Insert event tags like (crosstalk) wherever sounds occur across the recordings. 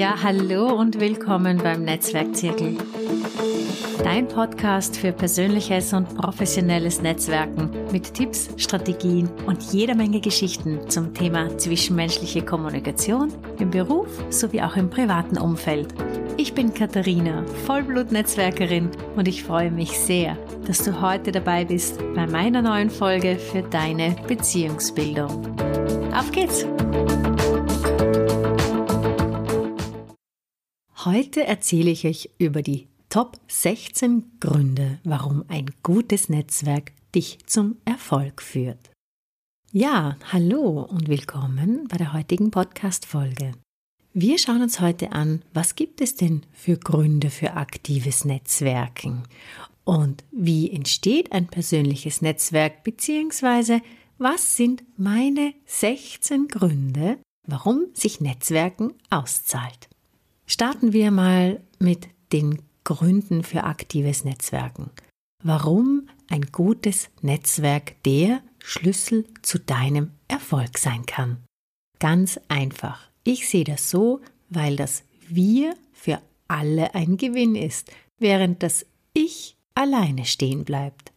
Ja, hallo und willkommen beim Netzwerkzirkel. Dein Podcast für persönliches und professionelles Netzwerken mit Tipps, Strategien und jeder Menge Geschichten zum Thema zwischenmenschliche Kommunikation im Beruf sowie auch im privaten Umfeld. Ich bin Katharina, Vollblut-Netzwerkerin und ich freue mich sehr, dass du heute dabei bist bei meiner neuen Folge für deine Beziehungsbildung. Auf geht's! Heute erzähle ich euch über die Top 16 Gründe, warum ein gutes Netzwerk dich zum Erfolg führt. Ja, hallo und willkommen bei der heutigen Podcast-Folge. Wir schauen uns heute an, was gibt es denn für Gründe für aktives Netzwerken und wie entsteht ein persönliches Netzwerk beziehungsweise was sind meine 16 Gründe, warum sich Netzwerken auszahlt. Starten wir mal mit den Gründen für aktives Netzwerken. Warum ein gutes Netzwerk der Schlüssel zu deinem Erfolg sein kann. Ganz einfach. Ich sehe das so, weil das Wir für alle ein Gewinn ist, während das Ich alleine stehen bleibt.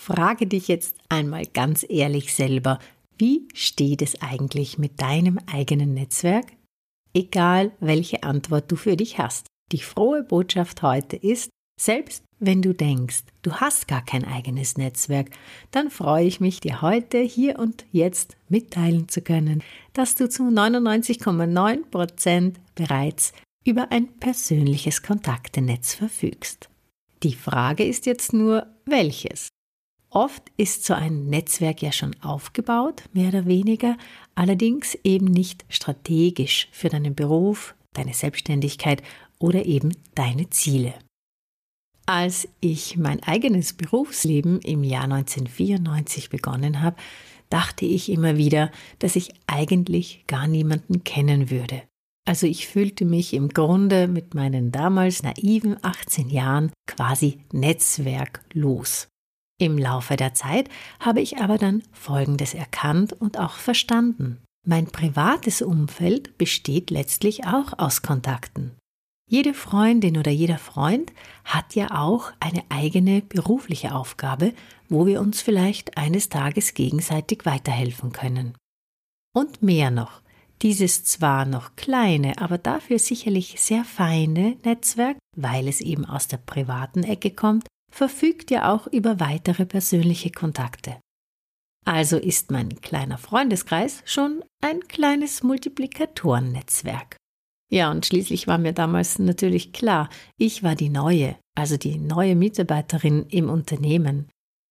Frage dich jetzt einmal ganz ehrlich selber, wie steht es eigentlich mit deinem eigenen Netzwerk? Egal welche Antwort du für dich hast. Die frohe Botschaft heute ist, selbst wenn du denkst, du hast gar kein eigenes Netzwerk, dann freue ich mich, dir heute, hier und jetzt mitteilen zu können, dass du zu 99,9 Prozent bereits über ein persönliches Kontaktenetz verfügst. Die Frage ist jetzt nur, welches? Oft ist so ein Netzwerk ja schon aufgebaut, mehr oder weniger, allerdings eben nicht strategisch für deinen Beruf, deine Selbstständigkeit oder eben deine Ziele. Als ich mein eigenes Berufsleben im Jahr 1994 begonnen habe, dachte ich immer wieder, dass ich eigentlich gar niemanden kennen würde. Also ich fühlte mich im Grunde mit meinen damals naiven 18 Jahren quasi netzwerklos. Im Laufe der Zeit habe ich aber dann Folgendes erkannt und auch verstanden. Mein privates Umfeld besteht letztlich auch aus Kontakten. Jede Freundin oder jeder Freund hat ja auch eine eigene berufliche Aufgabe, wo wir uns vielleicht eines Tages gegenseitig weiterhelfen können. Und mehr noch, dieses zwar noch kleine, aber dafür sicherlich sehr feine Netzwerk, weil es eben aus der privaten Ecke kommt, verfügt ja auch über weitere persönliche Kontakte. Also ist mein kleiner Freundeskreis schon ein kleines Multiplikatorennetzwerk. Ja, und schließlich war mir damals natürlich klar, ich war die neue, also die neue Mitarbeiterin im Unternehmen.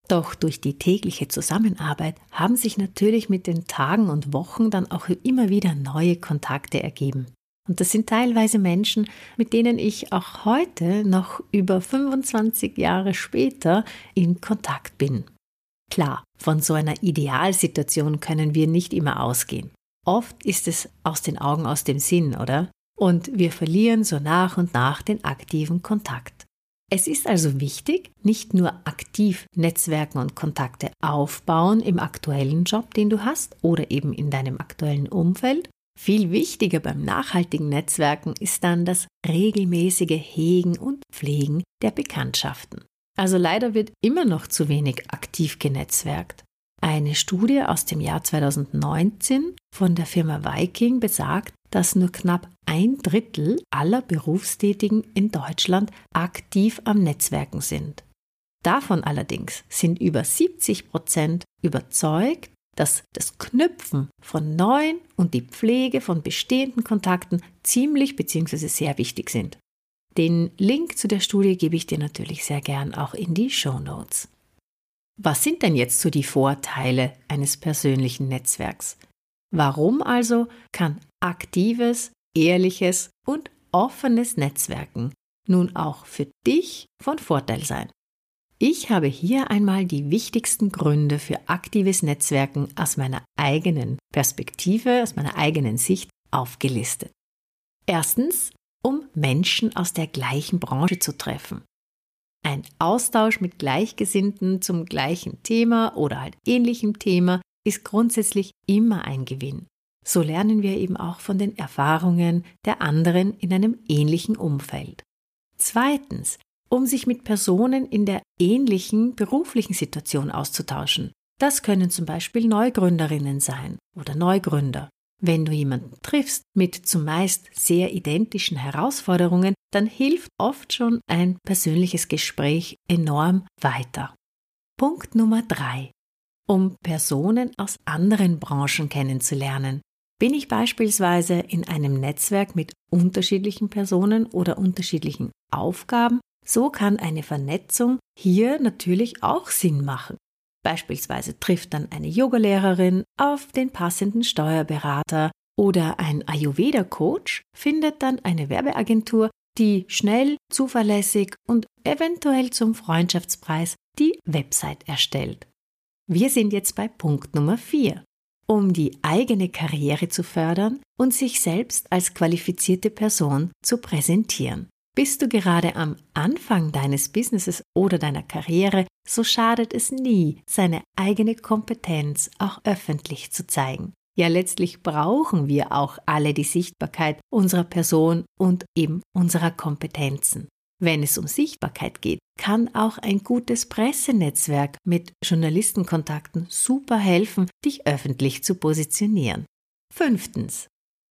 Doch durch die tägliche Zusammenarbeit haben sich natürlich mit den Tagen und Wochen dann auch immer wieder neue Kontakte ergeben. Und das sind teilweise Menschen, mit denen ich auch heute noch über 25 Jahre später in Kontakt bin. Klar, von so einer Idealsituation können wir nicht immer ausgehen. Oft ist es aus den Augen, aus dem Sinn, oder? Und wir verlieren so nach und nach den aktiven Kontakt. Es ist also wichtig, nicht nur aktiv Netzwerken und Kontakte aufbauen im aktuellen Job, den du hast oder eben in deinem aktuellen Umfeld, viel wichtiger beim nachhaltigen Netzwerken ist dann das regelmäßige Hegen und Pflegen der Bekanntschaften. Also leider wird immer noch zu wenig aktiv genetzwerkt. Eine Studie aus dem Jahr 2019 von der Firma Viking besagt, dass nur knapp ein Drittel aller Berufstätigen in Deutschland aktiv am Netzwerken sind. Davon allerdings sind über 70 Prozent überzeugt, dass das Knüpfen von neuen und die Pflege von bestehenden Kontakten ziemlich bzw. sehr wichtig sind. Den Link zu der Studie gebe ich dir natürlich sehr gern auch in die Show Notes. Was sind denn jetzt so die Vorteile eines persönlichen Netzwerks? Warum also kann aktives, ehrliches und offenes Netzwerken nun auch für dich von Vorteil sein? Ich habe hier einmal die wichtigsten Gründe für aktives Netzwerken aus meiner eigenen Perspektive, aus meiner eigenen Sicht aufgelistet. Erstens, um Menschen aus der gleichen Branche zu treffen. Ein Austausch mit Gleichgesinnten zum gleichen Thema oder halt ähnlichem Thema ist grundsätzlich immer ein Gewinn. So lernen wir eben auch von den Erfahrungen der anderen in einem ähnlichen Umfeld. Zweitens, um sich mit Personen in der ähnlichen beruflichen Situation auszutauschen. Das können zum Beispiel Neugründerinnen sein oder Neugründer. Wenn du jemanden triffst mit zumeist sehr identischen Herausforderungen, dann hilft oft schon ein persönliches Gespräch enorm weiter. Punkt Nummer drei: Um Personen aus anderen Branchen kennenzulernen. Bin ich beispielsweise in einem Netzwerk mit unterschiedlichen Personen oder unterschiedlichen Aufgaben, so kann eine Vernetzung hier natürlich auch Sinn machen. Beispielsweise trifft dann eine Yogalehrerin auf den passenden Steuerberater oder ein Ayurveda-Coach findet dann eine Werbeagentur, die schnell, zuverlässig und eventuell zum Freundschaftspreis die Website erstellt. Wir sind jetzt bei Punkt Nummer 4 um die eigene Karriere zu fördern und sich selbst als qualifizierte Person zu präsentieren. Bist du gerade am Anfang deines Businesses oder deiner Karriere, so schadet es nie, seine eigene Kompetenz auch öffentlich zu zeigen. Ja, letztlich brauchen wir auch alle die Sichtbarkeit unserer Person und eben unserer Kompetenzen. Wenn es um Sichtbarkeit geht, kann auch ein gutes Pressenetzwerk mit Journalistenkontakten super helfen, dich öffentlich zu positionieren. Fünftens.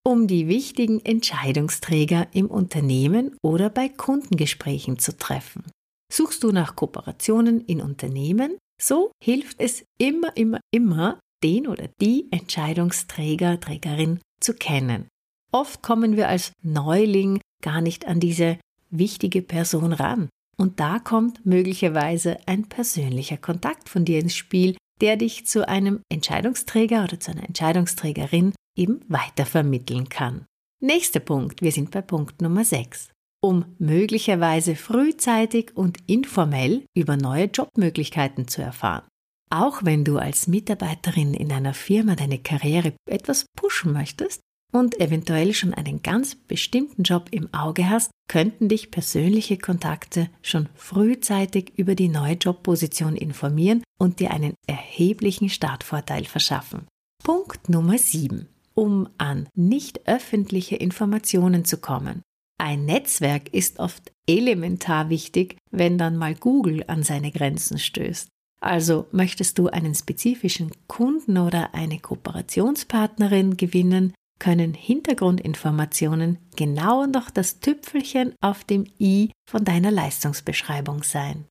Um die wichtigen Entscheidungsträger im Unternehmen oder bei Kundengesprächen zu treffen. Suchst du nach Kooperationen in Unternehmen, so hilft es immer, immer, immer, den oder die Entscheidungsträger, Trägerin zu kennen. Oft kommen wir als Neuling gar nicht an diese wichtige Person ran. Und da kommt möglicherweise ein persönlicher Kontakt von dir ins Spiel, der dich zu einem Entscheidungsträger oder zu einer Entscheidungsträgerin eben weitervermitteln kann. Nächster Punkt, wir sind bei Punkt Nummer 6. Um möglicherweise frühzeitig und informell über neue Jobmöglichkeiten zu erfahren. Auch wenn du als Mitarbeiterin in einer Firma deine Karriere etwas pushen möchtest, und eventuell schon einen ganz bestimmten Job im Auge hast, könnten dich persönliche Kontakte schon frühzeitig über die neue Jobposition informieren und dir einen erheblichen Startvorteil verschaffen. Punkt Nummer 7. Um an nicht öffentliche Informationen zu kommen. Ein Netzwerk ist oft elementar wichtig, wenn dann mal Google an seine Grenzen stößt. Also möchtest du einen spezifischen Kunden oder eine Kooperationspartnerin gewinnen, können Hintergrundinformationen genau noch das Tüpfelchen auf dem i von deiner Leistungsbeschreibung sein.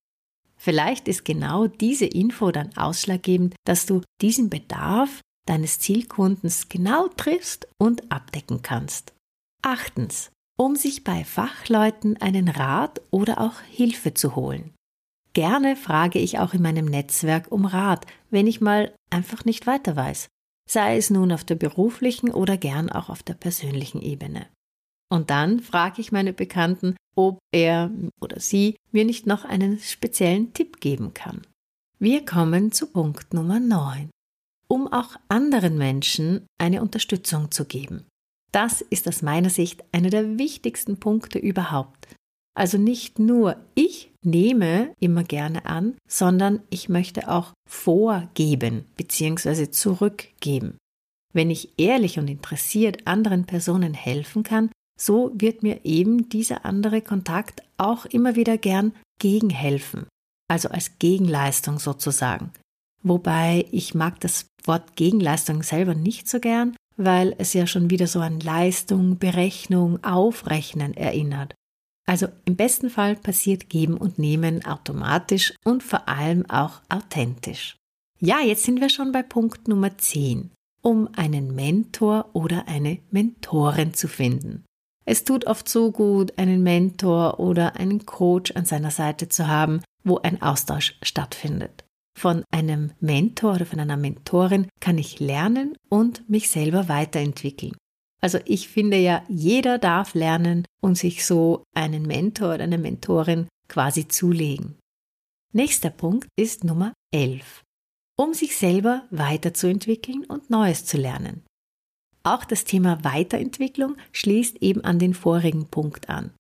Vielleicht ist genau diese Info dann ausschlaggebend, dass du diesen Bedarf deines Zielkundens genau triffst und abdecken kannst. Achtens, um sich bei Fachleuten einen Rat oder auch Hilfe zu holen. Gerne frage ich auch in meinem Netzwerk um Rat, wenn ich mal einfach nicht weiter weiß sei es nun auf der beruflichen oder gern auch auf der persönlichen Ebene. Und dann frage ich meine Bekannten, ob er oder sie mir nicht noch einen speziellen Tipp geben kann. Wir kommen zu Punkt Nummer 9. Um auch anderen Menschen eine Unterstützung zu geben. Das ist aus meiner Sicht einer der wichtigsten Punkte überhaupt. Also nicht nur ich nehme immer gerne an, sondern ich möchte auch vorgeben bzw. zurückgeben. Wenn ich ehrlich und interessiert anderen Personen helfen kann, so wird mir eben dieser andere Kontakt auch immer wieder gern gegenhelfen, also als Gegenleistung sozusagen. Wobei ich mag das Wort Gegenleistung selber nicht so gern, weil es ja schon wieder so an Leistung, Berechnung, Aufrechnen erinnert. Also im besten Fall passiert Geben und Nehmen automatisch und vor allem auch authentisch. Ja, jetzt sind wir schon bei Punkt Nummer 10, um einen Mentor oder eine Mentorin zu finden. Es tut oft so gut, einen Mentor oder einen Coach an seiner Seite zu haben, wo ein Austausch stattfindet. Von einem Mentor oder von einer Mentorin kann ich lernen und mich selber weiterentwickeln. Also ich finde ja, jeder darf lernen und sich so einen Mentor oder eine Mentorin quasi zulegen. Nächster Punkt ist Nummer 11. Um sich selber weiterzuentwickeln und Neues zu lernen. Auch das Thema Weiterentwicklung schließt eben an den vorigen Punkt an.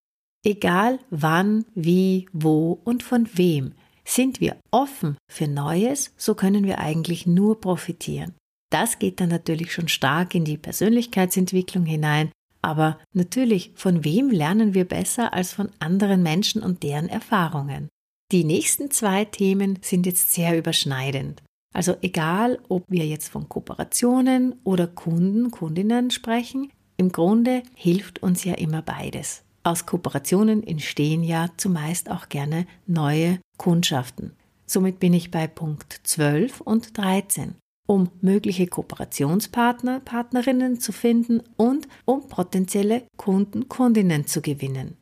Egal wann, wie, wo und von wem, sind wir offen für Neues, so können wir eigentlich nur profitieren. Das geht dann natürlich schon stark in die Persönlichkeitsentwicklung hinein, aber natürlich, von wem lernen wir besser als von anderen Menschen und deren Erfahrungen? Die nächsten zwei Themen sind jetzt sehr überschneidend. Also egal, ob wir jetzt von Kooperationen oder Kunden, Kundinnen sprechen, im Grunde hilft uns ja immer beides. Aus Kooperationen entstehen ja zumeist auch gerne neue Kundschaften. Somit bin ich bei Punkt 12 und 13 um mögliche Kooperationspartner, Partnerinnen zu finden und um potenzielle Kunden, Kundinnen zu gewinnen.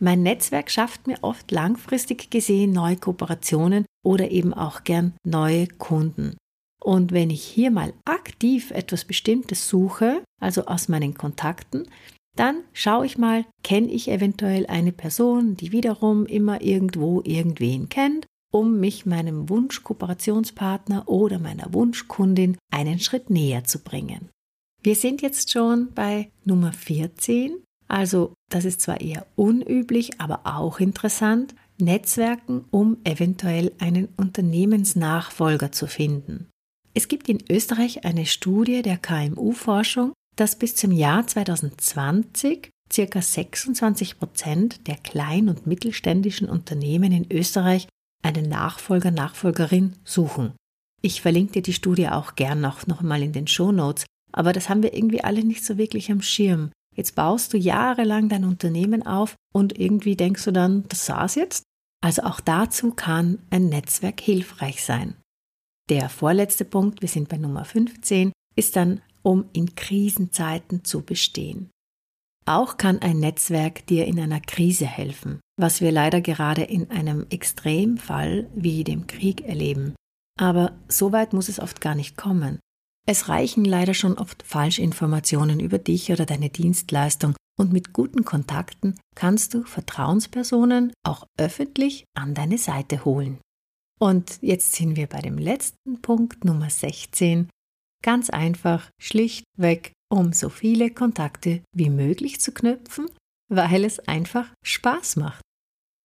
Mein Netzwerk schafft mir oft langfristig gesehen neue Kooperationen oder eben auch gern neue Kunden. Und wenn ich hier mal aktiv etwas Bestimmtes suche, also aus meinen Kontakten, dann schaue ich mal, kenne ich eventuell eine Person, die wiederum immer irgendwo irgendwen kennt um mich meinem Wunsch-Kooperationspartner oder meiner Wunschkundin einen Schritt näher zu bringen. Wir sind jetzt schon bei Nummer 14, also das ist zwar eher unüblich, aber auch interessant, Netzwerken, um eventuell einen Unternehmensnachfolger zu finden. Es gibt in Österreich eine Studie der KMU-Forschung, dass bis zum Jahr 2020 circa 26 Prozent der klein- und mittelständischen Unternehmen in Österreich einen Nachfolger, Nachfolgerin suchen. Ich verlinke dir die Studie auch gern noch, noch mal in den Show Notes, aber das haben wir irgendwie alle nicht so wirklich am Schirm. Jetzt baust du jahrelang dein Unternehmen auf und irgendwie denkst du dann, das war's jetzt? Also auch dazu kann ein Netzwerk hilfreich sein. Der vorletzte Punkt, wir sind bei Nummer 15, ist dann, um in Krisenzeiten zu bestehen. Auch kann ein Netzwerk dir in einer Krise helfen, was wir leider gerade in einem Extremfall wie dem Krieg erleben. Aber so weit muss es oft gar nicht kommen. Es reichen leider schon oft Falschinformationen über dich oder deine Dienstleistung und mit guten Kontakten kannst du Vertrauenspersonen auch öffentlich an deine Seite holen. Und jetzt sind wir bei dem letzten Punkt Nummer 16. Ganz einfach, schlichtweg um so viele Kontakte wie möglich zu knüpfen, weil es einfach Spaß macht.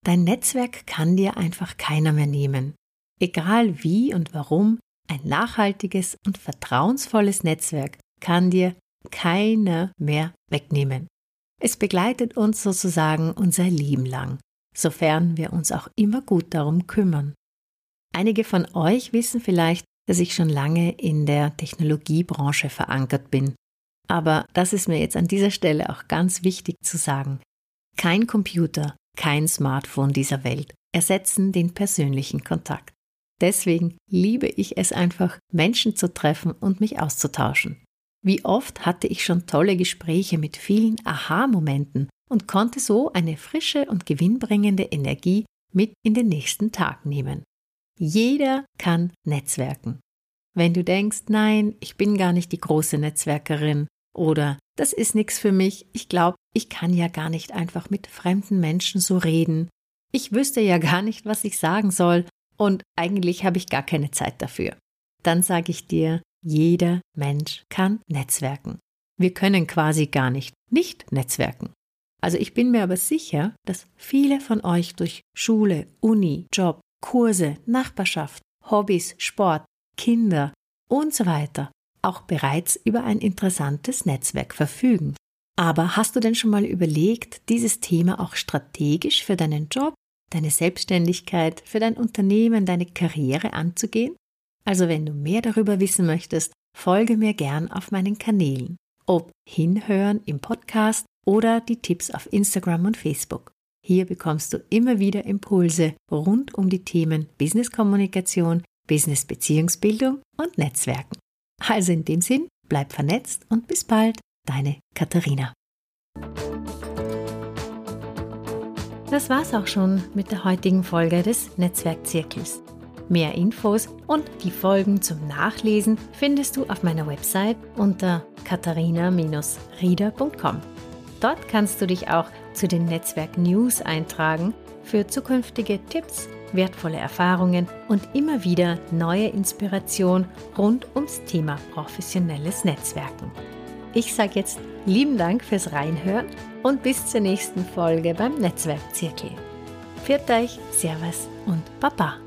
Dein Netzwerk kann dir einfach keiner mehr nehmen. Egal wie und warum, ein nachhaltiges und vertrauensvolles Netzwerk kann dir keiner mehr wegnehmen. Es begleitet uns sozusagen unser Leben lang, sofern wir uns auch immer gut darum kümmern. Einige von euch wissen vielleicht, dass ich schon lange in der Technologiebranche verankert bin aber das ist mir jetzt an dieser Stelle auch ganz wichtig zu sagen. Kein Computer, kein Smartphone dieser Welt ersetzen den persönlichen Kontakt. Deswegen liebe ich es einfach, Menschen zu treffen und mich auszutauschen. Wie oft hatte ich schon tolle Gespräche mit vielen Aha-Momenten und konnte so eine frische und gewinnbringende Energie mit in den nächsten Tag nehmen. Jeder kann Netzwerken. Wenn du denkst, nein, ich bin gar nicht die große Netzwerkerin, oder das ist nichts für mich, ich glaube, ich kann ja gar nicht einfach mit fremden Menschen so reden. Ich wüsste ja (laughs) gar nicht, was ich sagen soll und eigentlich habe ich gar keine Zeit dafür. Dann sage ich dir, jeder Mensch kann netzwerken. Wir können quasi gar nicht nicht netzwerken. Also ich bin mir aber sicher, dass viele von euch durch Schule, Uni, Job, Kurse, Nachbarschaft, Hobbys, Sport, Kinder und so weiter auch bereits über ein interessantes Netzwerk verfügen. Aber hast du denn schon mal überlegt, dieses Thema auch strategisch für deinen Job, deine Selbstständigkeit, für dein Unternehmen, deine Karriere anzugehen? Also wenn du mehr darüber wissen möchtest, folge mir gern auf meinen Kanälen, ob hinhören im Podcast oder die Tipps auf Instagram und Facebook. Hier bekommst du immer wieder Impulse rund um die Themen Business Kommunikation, Business Beziehungsbildung und Netzwerken. Also in dem Sinn, bleib vernetzt und bis bald, deine Katharina. Das war's auch schon mit der heutigen Folge des Netzwerkzirkels. Mehr Infos und die Folgen zum Nachlesen findest du auf meiner Website unter katharina-rieder.com. Dort kannst du dich auch zu den Netzwerk News eintragen für zukünftige Tipps wertvolle Erfahrungen und immer wieder neue Inspiration rund ums Thema professionelles Netzwerken. Ich sage jetzt lieben Dank fürs Reinhören und bis zur nächsten Folge beim Netzwerkzirkel. Pfiat euch, Servus und Baba.